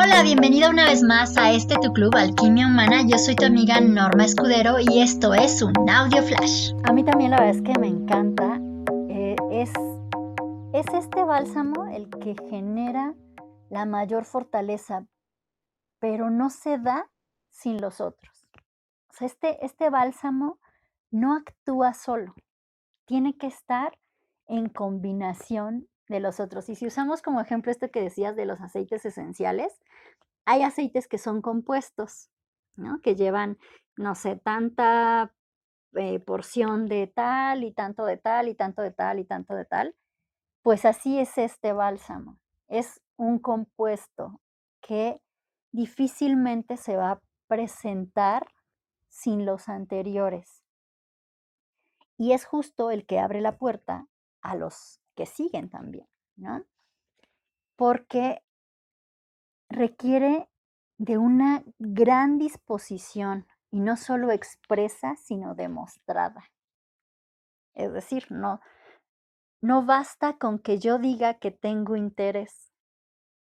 Hola, bienvenida una vez más a este tu club Alquimia Humana. Yo soy tu amiga Norma Escudero y esto es un audio flash. A mí también la verdad es que me encanta. Eh, es, es este bálsamo el que genera la mayor fortaleza, pero no se da sin los otros. O sea, este, este bálsamo no actúa solo, tiene que estar en combinación de los otros. Y si usamos como ejemplo esto que decías de los aceites esenciales, hay aceites que son compuestos, ¿no? Que llevan, no sé, tanta eh, porción de tal y tanto de tal y tanto de tal y tanto de tal. Pues así es este bálsamo. Es un compuesto que difícilmente se va a presentar sin los anteriores. Y es justo el que abre la puerta a los que siguen también, ¿no? Porque requiere de una gran disposición y no solo expresa, sino demostrada. Es decir, no, no basta con que yo diga que tengo interés,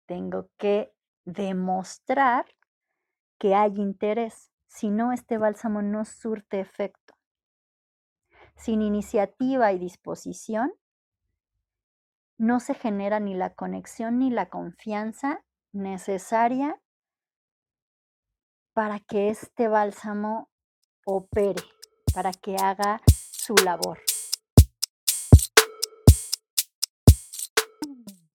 tengo que demostrar que hay interés, si no este bálsamo no surte efecto. Sin iniciativa y disposición, no se genera ni la conexión ni la confianza necesaria para que este bálsamo opere, para que haga su labor.